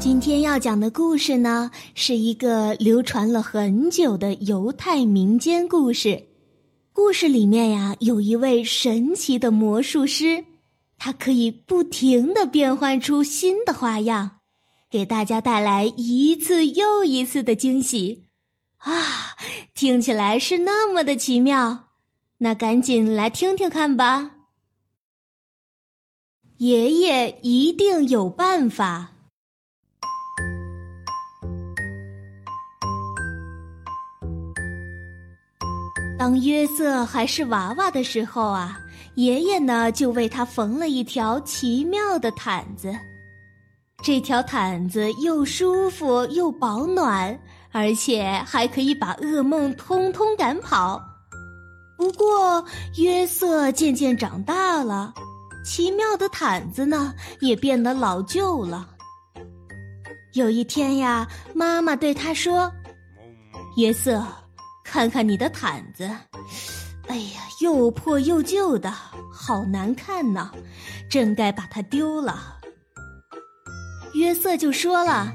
今天要讲的故事呢，是一个流传了很久的犹太民间故事。故事里面呀，有一位神奇的魔术师，他可以不停的变换出新的花样，给大家带来一次又一次的惊喜。啊，听起来是那么的奇妙，那赶紧来听听看吧。爷爷一定有办法。当约瑟还是娃娃的时候啊，爷爷呢就为他缝了一条奇妙的毯子。这条毯子又舒服又保暖，而且还可以把噩梦通通赶跑。不过，约瑟渐渐长大了。奇妙的毯子呢，也变得老旧了。有一天呀，妈妈对他说：“约瑟，看看你的毯子，哎呀，又破又旧的，好难看呢，真该把它丢了。”约瑟就说了：“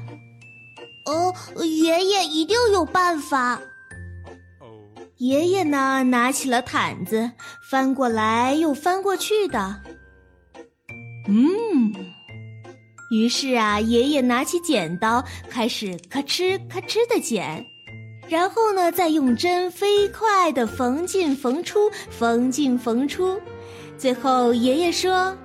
哦，爷爷一定有办法。”爷爷呢，拿起了毯子，翻过来又翻过去的。嗯，于是啊，爷爷拿起剪刀，开始咔哧咔哧的剪，然后呢，再用针飞快的缝进缝出，缝进缝出。最后，爷爷说：“